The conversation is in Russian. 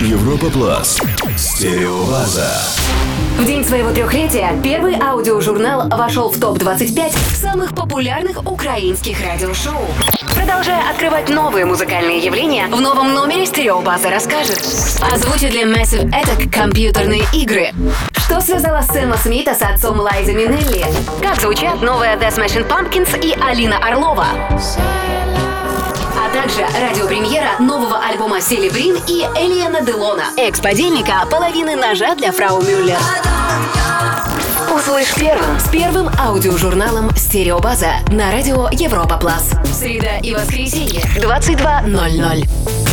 Европа Плас. Стереобаза. В день своего трехлетия первый аудиожурнал вошел в топ-25 самых популярных украинских радиошоу. Продолжая открывать новые музыкальные явления, в новом номере стереобаза расскажет. Озвучит ли Massive Attack компьютерные игры? Что связала Сэма Смита с отцом Лайза Минелли? Как звучат новые The Smashing Pumpkins и Алина Орлова? Также радиопремьера нового альбома Селебрин и Элиана Делона. Экс-подельника половины ножа для фрау Мюллер. Услышь первым с первым аудиожурналом «Стереобаза» на радио Европа Плас. Среда и воскресенье 22.00.